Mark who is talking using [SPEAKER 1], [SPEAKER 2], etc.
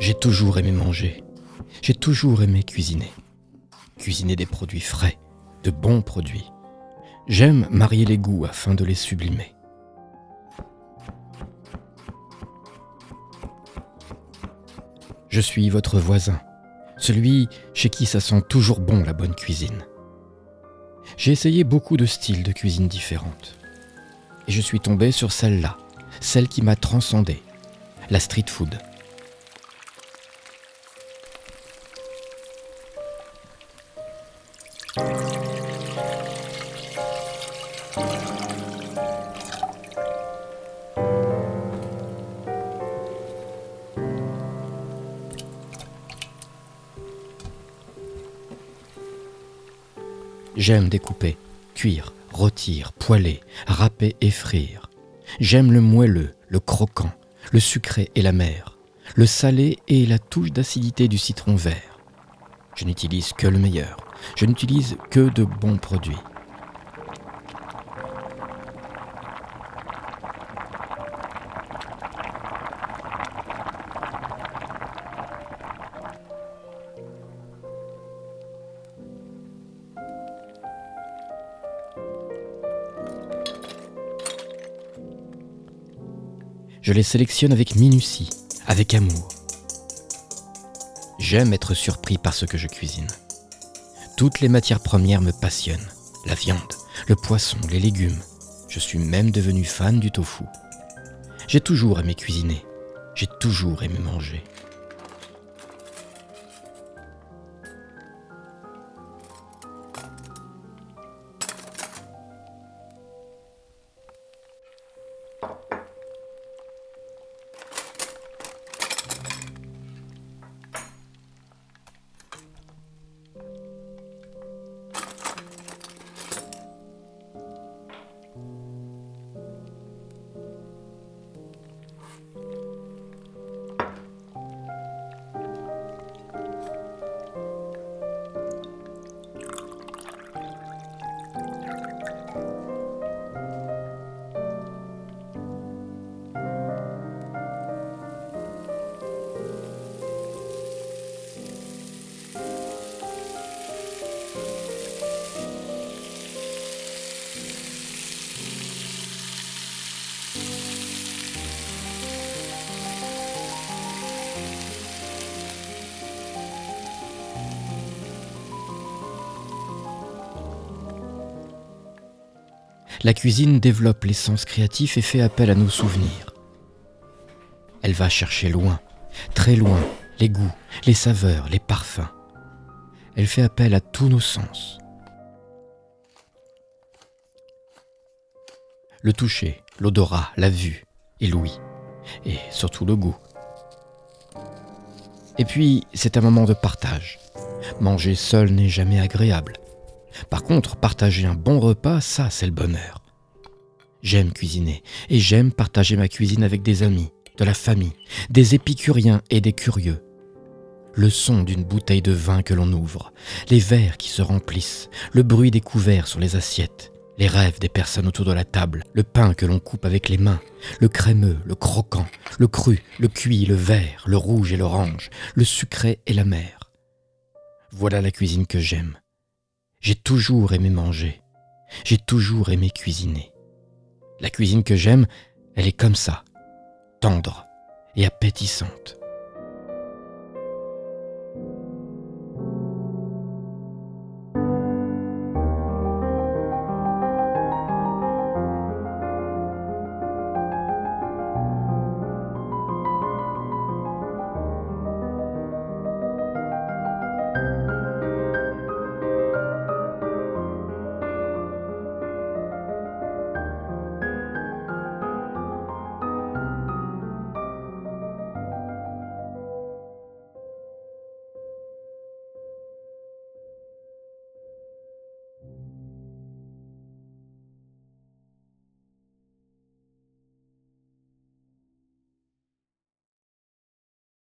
[SPEAKER 1] J'ai toujours aimé manger. J'ai toujours aimé cuisiner. Cuisiner des produits frais, de bons produits. J'aime marier les goûts afin de les sublimer. Je suis votre voisin, celui chez qui ça sent toujours bon la bonne cuisine. J'ai essayé beaucoup de styles de cuisine différentes. Et je suis tombé sur celle-là, celle qui m'a transcendé, la street food. J'aime découper, cuire, rôtir, poêler, râper et frire. J'aime le moelleux, le croquant, le sucré et la mer, le salé et la touche d'acidité du citron vert. Je n'utilise que le meilleur. Je n'utilise que de bons produits. Je les sélectionne avec minutie, avec amour. J'aime être surpris par ce que je cuisine. Toutes les matières premières me passionnent. La viande, le poisson, les légumes. Je suis même devenu fan du tofu. J'ai toujours aimé cuisiner. J'ai toujours aimé manger. La cuisine développe les sens créatifs et fait appel à nos souvenirs. Elle va chercher loin, très loin, les goûts, les saveurs, les parfums. Elle fait appel à tous nos sens. Le toucher, l'odorat, la vue et l'ouïe, et surtout le goût. Et puis, c'est un moment de partage. Manger seul n'est jamais agréable. Par contre, partager un bon repas, ça, c'est le bonheur. J'aime cuisiner et j'aime partager ma cuisine avec des amis, de la famille, des épicuriens et des curieux. Le son d'une bouteille de vin que l'on ouvre, les verres qui se remplissent, le bruit des couverts sur les assiettes, les rêves des personnes autour de la table, le pain que l'on coupe avec les mains, le crémeux, le croquant, le cru, le cuit, le vert, le rouge et l'orange, le sucré et la mer. Voilà la cuisine que j'aime. J'ai toujours aimé manger. J'ai toujours aimé cuisiner. La cuisine que j'aime, elle est comme ça, tendre et appétissante.